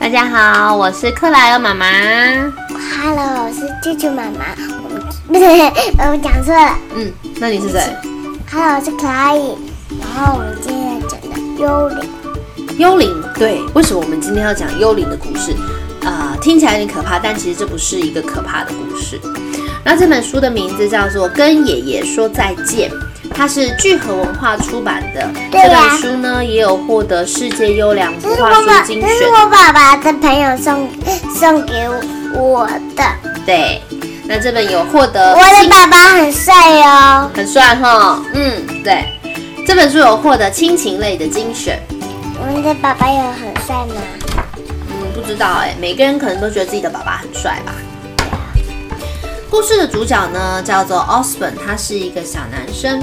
大家好，我是克莱尔妈妈。Hello，我是舅舅妈妈。我们不对，我讲错了。嗯，那你是谁？Hello，我是可爱。然后我们今天要讲的幽灵。幽灵。对，为什么我们今天要讲幽灵的故事？啊、听起来有点可怕，但其实这不是一个可怕的故事。然后这本书的名字叫做《跟爷爷说再见》，它是聚合文化出版的。对呀这本书呢也有获得世界优良图画书精这是选。我爸爸的朋友送送给我的。对，那这本有获得我的爸爸很帅哦。很帅哈，嗯，对，这本书有获得亲情类的精选。我们的爸爸有很帅吗？嗯，不知道哎，每个人可能都觉得自己的爸爸很帅吧。故事的主角呢叫做 Osborn，他是一个小男生，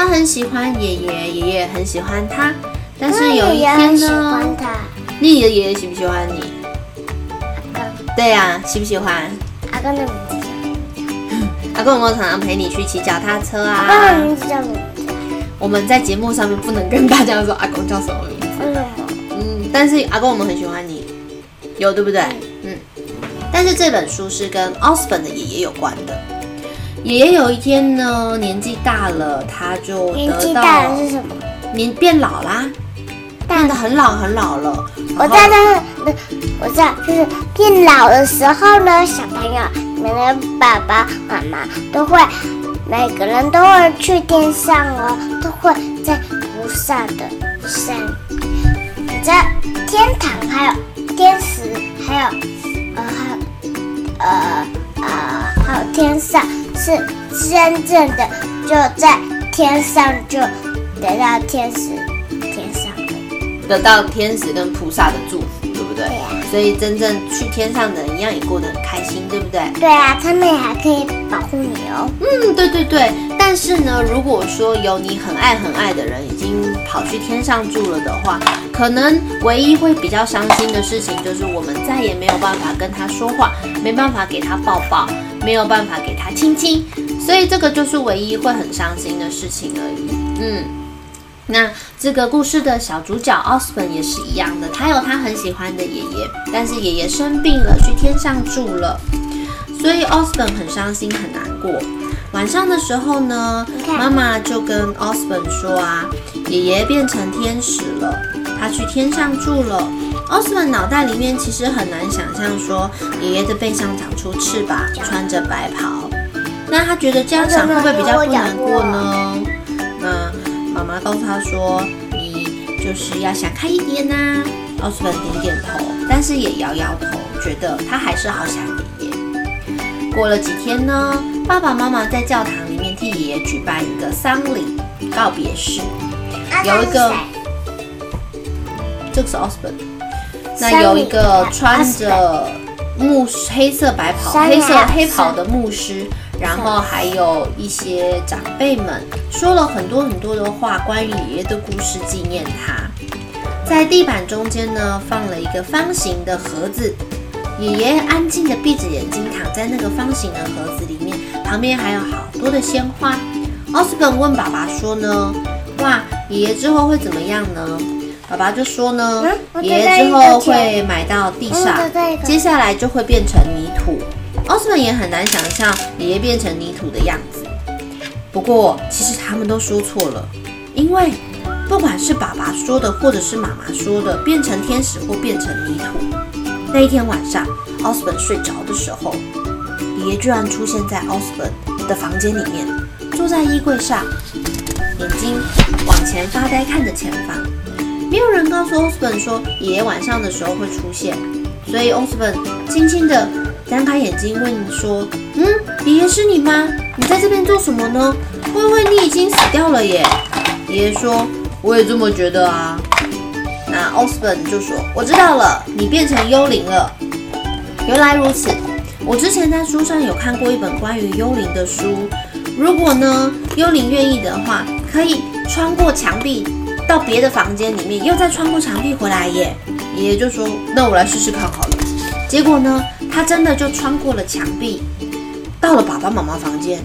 他很喜欢爷爷，爷爷很喜欢他。但是有一天呢欢，他。你的爷爷喜不喜欢你？对呀、喜不喜欢？阿公的名字叫阿公有没有常常陪你去骑脚踏车阿公的啊？名字叫？我们在节目上面不能跟大家说阿公叫什么名字。嗯，但是阿公我们很喜欢你，有对不对？嗯，但是这本书是跟 Osborn 的爷爷有关的。爷爷有一天呢，年纪大了，他就年纪大了是什么？年变老啦，变得很老很老了。我知道那那我知道，就是变老的时候呢，小朋友，你们的爸爸妈妈都会，每个人都会去天上哦，都会在菩萨的山，在天堂还有天使，还有呃还有呃呃还有天上是真正的就在天上就得到天使天上的。得到天使跟菩萨的祝福，对不对？对呀所以真正去天上的人一样也过得很开心，对不对？对啊，他们还可以保护你哦。嗯，对对对。但是呢，如果说有你很爱很爱的人已经跑去天上住了的话，可能唯一会比较伤心的事情就是我们再也没有办法跟他说话，没办法给他抱抱，没有办法给他亲亲，所以这个就是唯一会很伤心的事情而已。嗯。那这个故事的小主角奥斯本也是一样的，他有他很喜欢的爷爷，但是爷爷生病了，去天上住了，所以奥斯本很伤心很难过。晚上的时候呢妈妈就跟奥斯本说啊，爷爷变成天使了，他去天上住了。奥斯本脑袋里面其实很难想象说爷爷的背上长出翅膀，穿着白袍。那他觉得这样想会不会比较不难过呢？那妈妈告诉他说：“你就是要想开一点呐、奥斯本点点头，但是也摇摇头，觉得他还是好想爷爷。过了几天呢，爸爸妈妈在教堂里面替爷爷举办一个丧礼告别式。有一个这个是奥斯本，那有一个穿着牧黑色白袍、黑色黑袍的牧师，然后还有一些长辈们说了很多很多的话，关于爷爷的故事，纪念他。在地板中间呢，放了一个方形的盒子，爷爷安静的闭着眼睛躺在那个方形的盒子里面，旁边还有好多的鲜花。奥斯本问爸爸说呢：“哇，爷爷之后会怎么样呢？”爸爸就说呢嗯，爷爷之后会埋到地嗯上接下来就会变成泥土。奥斯本也很难想象爷爷变成泥土的样子。不过，其实他们都说错了，因为不管是爸爸说的，或者是妈妈说的，变成天使或变成泥土，那一天晚上，奥斯本睡着的时候，爷爷居然出现在奥斯本的房间里面，坐在衣柜上，眼睛往前发呆，看着前方。没有人告诉奥斯本说爷爷晚上的时候会出现，所以奥斯本轻轻地张开眼睛问说：“嗯，爷爷是你吗？你在这边做什么呢？会不会你已经死掉了耶？”爷爷说：“我也这么觉得啊。”那奥斯本就说：“我知道了，你变成幽灵了。原来如此，我之前在书上有看过一本关于幽灵的书。如果呢，幽灵愿意的话，可以穿过墙壁到别的房间里面，又再穿过墙壁回来耶。”爷爷就说：“那我来试试看好了。”结果呢，他真的就穿过了墙壁，到了爸爸妈妈房间，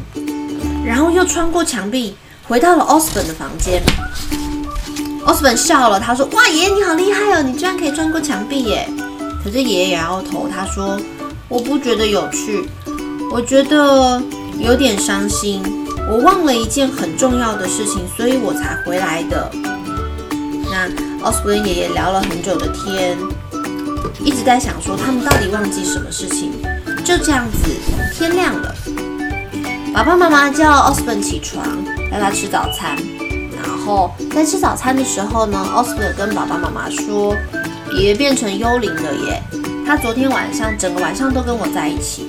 然后又穿过墙壁回到了奥斯本的房间。奥斯本笑了，他说：“哇，爷爷你好厉害哦，你居然可以穿过墙壁耶！”可是爷爷摇摇头，他说：“我不觉得有趣，我觉得有点伤心。我忘了一件很重要的事情，所以我才回来的。”那奥斯本爷爷聊了很久的天，一直在想说他们到底忘记什么事情。就这样子，天亮了，爸爸妈妈叫奥斯本起床，让他吃早餐。然后在吃早餐的时候呢，奥斯本跟爸爸妈妈说：“爷爷变成幽灵了耶！他昨天晚上整个晚上都跟我在一起。”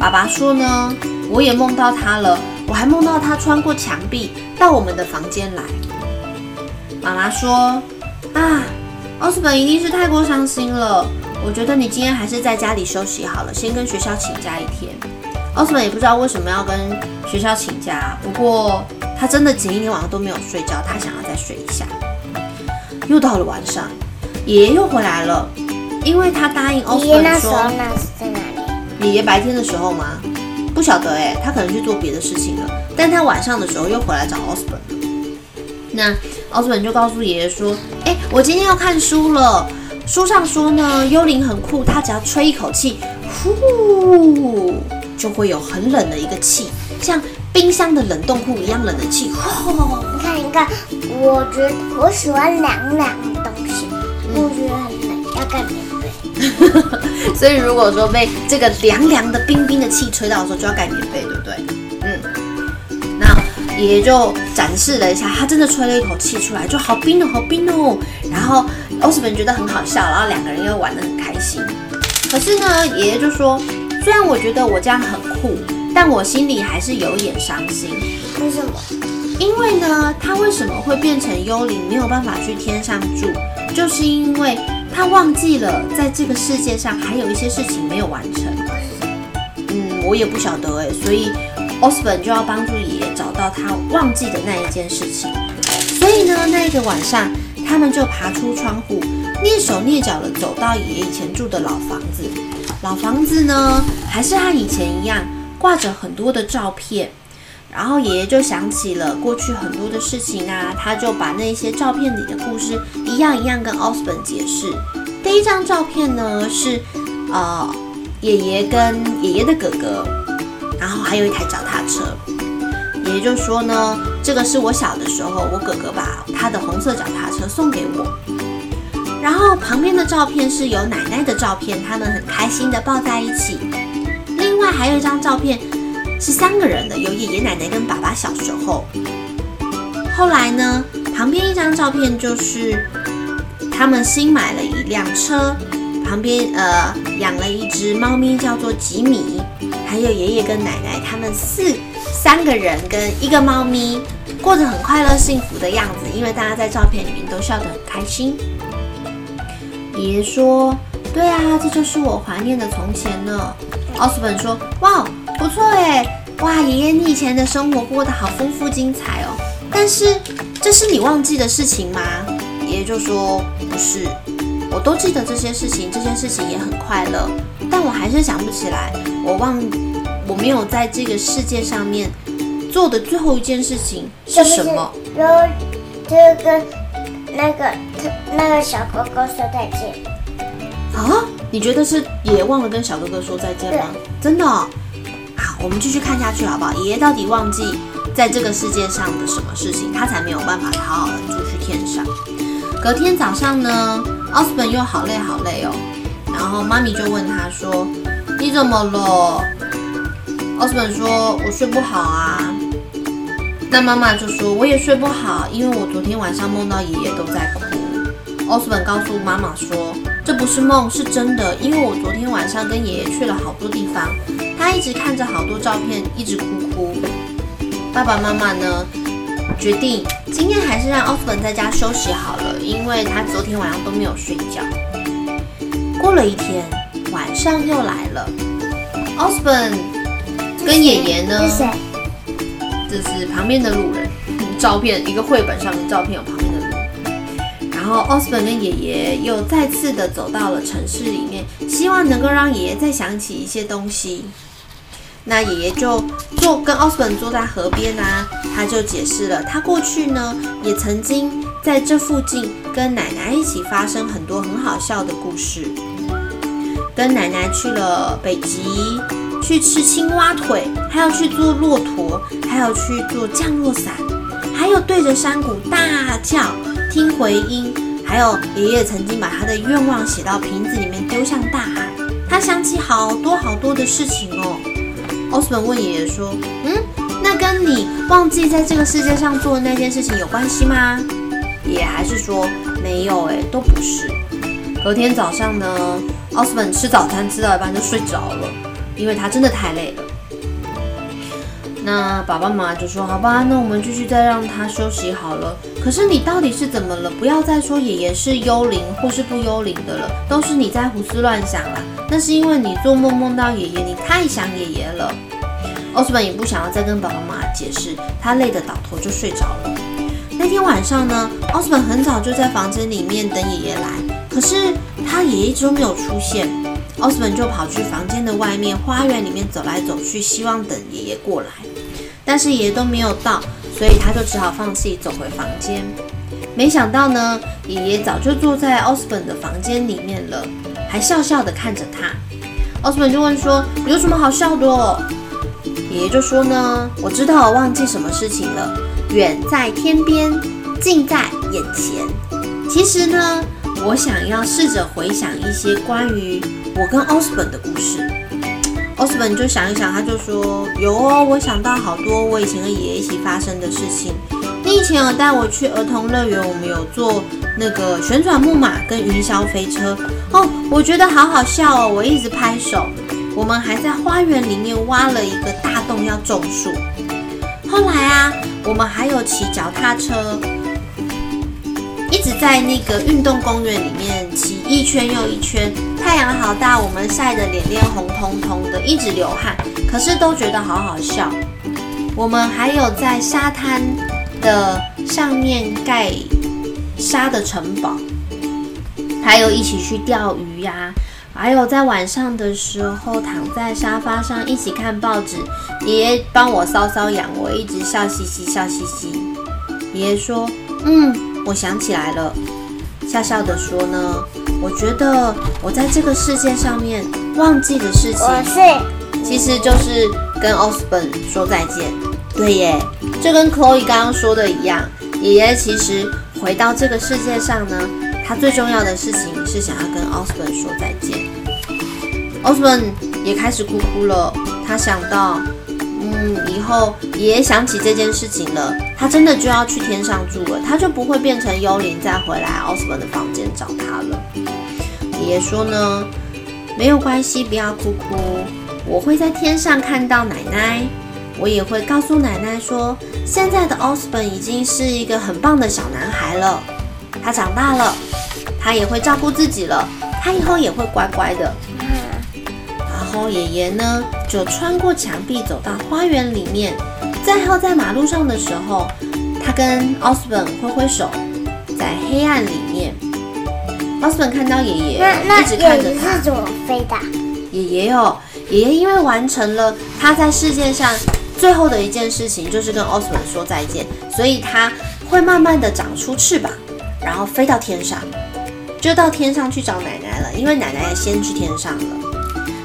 爸爸说呢：“我也梦到他了，我还梦到他穿过墙壁到我们的房间来。”妈妈说：“啊，奥斯本一定是太过伤心了。我觉得你今天还是在家里休息好了，先跟学校请假一天。”奥斯本也不知道为什么要跟学校请假，不过他真的前一天晚上都没有睡觉，他想要再睡一下。又到了晚上，爷爷又回来了，因为他答应奥斯爷爷那本说时候，那是在哪里？爷爷白天的时候吗？不晓得哎，他可能去做别的事情了。但他晚上的时候又回来找奥斯本了。那奥斯本就告诉爷爷说：“哎，我今天要看书了。书上说呢，幽灵很酷，他只要吹一口气，呼，就会有很冷的一个气，像冰箱的冷冻库一样冷的气。呼，你看，你看，我觉得我喜欢凉凉的东西，我觉得很冷，要盖棉被。所以如果说被这个凉凉的、冰冰的气吹到的时候，就要盖棉被，对不对？爷爷就展示了一下，他真的吹了一口气出来，就好冰哦，好冰哦。然后奥斯本觉得很好笑，然后两个人又玩得很开心。可是呢，爷爷就说，虽然我觉得我这样很酷，但我心里还是有一点伤心。为什么？因为呢，他为什么会变成幽灵，没有办法去天上住，就是因为他忘记了在这个世界上还有一些事情没有完成。嗯，我也不晓得哎，所以 Osborn 就要帮助爷爷他忘记的那一件事情。所以呢，那一个晚上，他们就爬出窗户，蹑手蹑脚的走到爷爷以前住的老房子。老房子呢，还是和以前一样，挂着很多的照片。然后爷爷就想起了过去很多的事情啊，他就把那些照片里的故事一样一样跟奥斯本解释。第一张照片呢是，呃，爷爷跟爷爷的哥哥，然后还有一台脚踏车。爷爷就说呢，这个是我小的时候，我哥哥把他的红色脚踏车送给我。然后旁边的照片是有奶奶的照片，他们很开心的抱在一起。另外还有一张照片。是三个人的，有爷爷奶奶跟爸爸小时候。后来呢，旁边一张照片就是他们新买了一辆车，旁边呃养了一只猫咪叫做吉米，还有爷爷跟奶奶他们四三个人跟一个猫咪过着很快乐幸福的样子，因为大家在照片里面都笑得很开心。爷爷说：“对啊，这就是我怀念的从前呢。”奥斯本说：“哇。”不错哎，哇！爷爷，你以前的生活过得好丰富精彩哦。但是，这是你忘记的事情吗？爷爷就说：“不是，我都记得这些事情，这些事情也很快乐。但我还是想不起来，我忘，我没有在这个世界上面做的最后一件事情是什么？然后就跟那个那个小哥哥说再见。啊？你觉得是爷爷忘了跟小哥哥说再见吗？真的？好，我们继续看下去好不好？爷爷到底忘记在这个世界上的什么事情，他才没有办法好好的住去天上？隔天早上呢，奥斯本又好累好累哦，然后妈咪就问他说：“你怎么了？”奥斯本说：“我睡不好啊。”那妈妈就说：“我也睡不好，因为我昨天晚上梦到爷爷都在哭。”奥斯本告诉妈妈说：“这不是梦，是真的，因为我昨天晚上跟爷爷去了好多地方。”他一直看着好多照片，一直哭哭。爸爸妈妈呢，决定今天还是让奥斯本在家休息好了，因为他昨天晚上都没有睡觉。过了一天，晚上又来了。奥斯本跟爷爷呢？这是旁边的路人。照片，一个绘本上的照片有旁边的路人。然后奥斯本跟爷爷又再次的走到了城市里面，希望能够让爷爷再想起一些东西。那爷爷就坐跟奥斯本坐在河边啊，他就解释了，他过去呢也曾经在这附近跟奶奶一起发生很多很好笑的故事。跟奶奶去了北极，去吃青蛙腿，还要去坐骆驼，还要去做降落伞，还有对着山谷大叫听回音，还有爷爷曾经把他的愿望写到瓶子里面丢向大海。他想起好多好多的事情哦。奥斯本问爷爷说：“嗯，那跟你忘记在这个世界上做的那件事情有关系吗？”爷爷还是说：“没有，哎，都不是。”隔天早上呢，奥斯本吃早餐吃到一半就睡着了，因为他真的太累了。那爸爸妈妈就说：“好吧，那我们继续再让他休息好了。”可是你到底是怎么了？不要再说爷爷是幽灵或是不幽灵的了，都是你在胡思乱想啦。那是因为你做梦梦到爷爷，你太想爷爷了。奥斯本也不想要再跟爸爸妈妈解释，他累得倒头就睡着了。那天晚上呢，奥斯本很早就在房间里面等爷爷来，可是他爷爷一直都没有出现。奥斯本就跑去房间的外面花园里面走来走去，希望等爷爷过来，但是爷爷都没有到，所以他就只好放弃走回房间。没想到呢，爷爷早就坐在奥斯本的房间里面了，还笑笑的看着他。奥斯本就问说：“有什么好笑的？”爷爷就说呢：“我知道我忘记什么事情了，远在天边，近在眼前。其实呢。”我想要试着回想一些关于我跟奥斯本的故事。奥斯本就想一想，他就说：“有哦，我想到好多我以前跟爷爷一起发生的事情。你以前有带我去儿童乐园，我们有坐那个旋转木马跟云霄飞车哦，我觉得好好笑哦，我一直拍手。我们还在花园里面挖了一个大洞要种树。后来啊，我们还有骑脚踏车。”一直在那个运动公园里面骑一圈又一圈，太阳好大，我们晒得脸脸红彤彤的，一直流汗，可是都觉得好好笑。我们还有在沙滩的上面盖沙的城堡，还有一起去钓鱼呀，还有在晚上的时候躺在沙发上一起看报纸，爷爷帮我搔搔痒，我一直笑嘻嘻笑嘻嘻。爷爷说：“嗯。”我想起来了，笑笑的说呢，我觉得我在这个世界上面忘记的事情，我是，其实就是跟奥斯本说再见。对耶，就跟 Chloe 刚刚说的一样，爷爷其实回到这个世界上呢，他最重要的事情是想要跟奥斯本说再见。奥斯本也开始哭哭了，他想到。嗯，以后爷爷想起这件事情了，他真的就要去天上住了，他就不会变成幽灵再回来奥斯本的房间找他了。爷爷说呢，没有关系，不要哭哭，我会在天上看到奶奶，我也会告诉奶奶说，现在的奥斯本已经是一个很棒的小男孩了，他长大了，他也会照顾自己了，他以后也会乖乖的。然后爷爷呢，就穿过墙壁走到花园里面。最后在马路上的时候，他跟奥斯本挥挥手，在黑暗里面，奥斯本看到爷爷一直看着他。是怎么飞的？爷爷哦，爷爷因为完成了他在世界上最后的一件事情，就是跟奥斯本说再见，所以他会慢慢的长出翅膀，然后飞到天上，就到天上去找奶奶了，因为奶奶也先去天上了。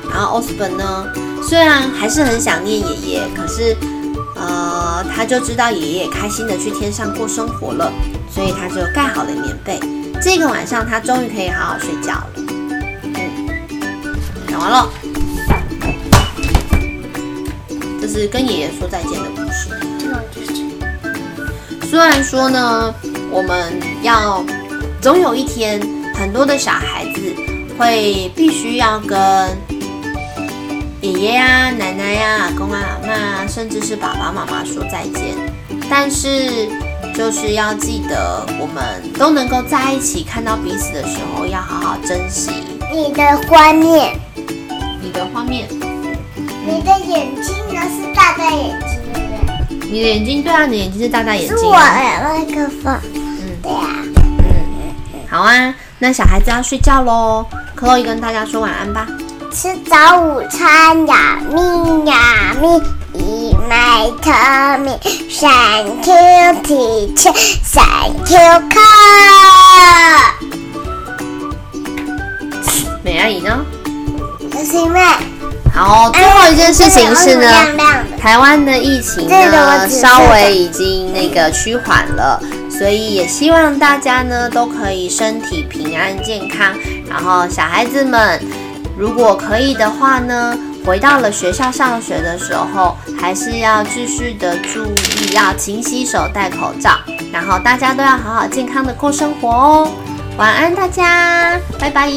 然后奥斯本呢，虽然还是很想念爷爷，可是，呃，他就知道爷爷开心的去天上过生活了，所以他就盖好了棉被。这个晚上他终于可以好好睡觉了。嗯，讲完了，这是跟爷爷说再见的故事。虽然说呢，我们要总有一天，很多的小孩子会必须要跟。爷爷呀、奶奶呀、阿公啊、阿妈，甚至是爸爸妈妈说再见，但是就是要记得，我们都能够在一起看到彼此的时候，要好好珍惜。你的画面，你的画面，你的眼睛呢？是大大眼睛？你的眼睛，对啊，你的眼睛是大大眼睛。是我的麦克风。嗯，对呀。嗯，好啊，那小孩子要睡觉喽，克洛伊跟大家说晚安吧。吃早午餐呀，咪呀咪，一麦特米，Thank you teacher，Thank you 课。美阿姨呢？这是因为好，最后一件事情是呢。台湾的疫情呢稍微已经那个趋缓了，所以也希望大家呢都可以身体平安健康。然后小孩子们，如果可以的话呢，回到了学校上学的时候，还是要继续的注意，要勤洗手、戴口罩，然后大家都要好好健康的过生活哦。晚安，大家，拜拜。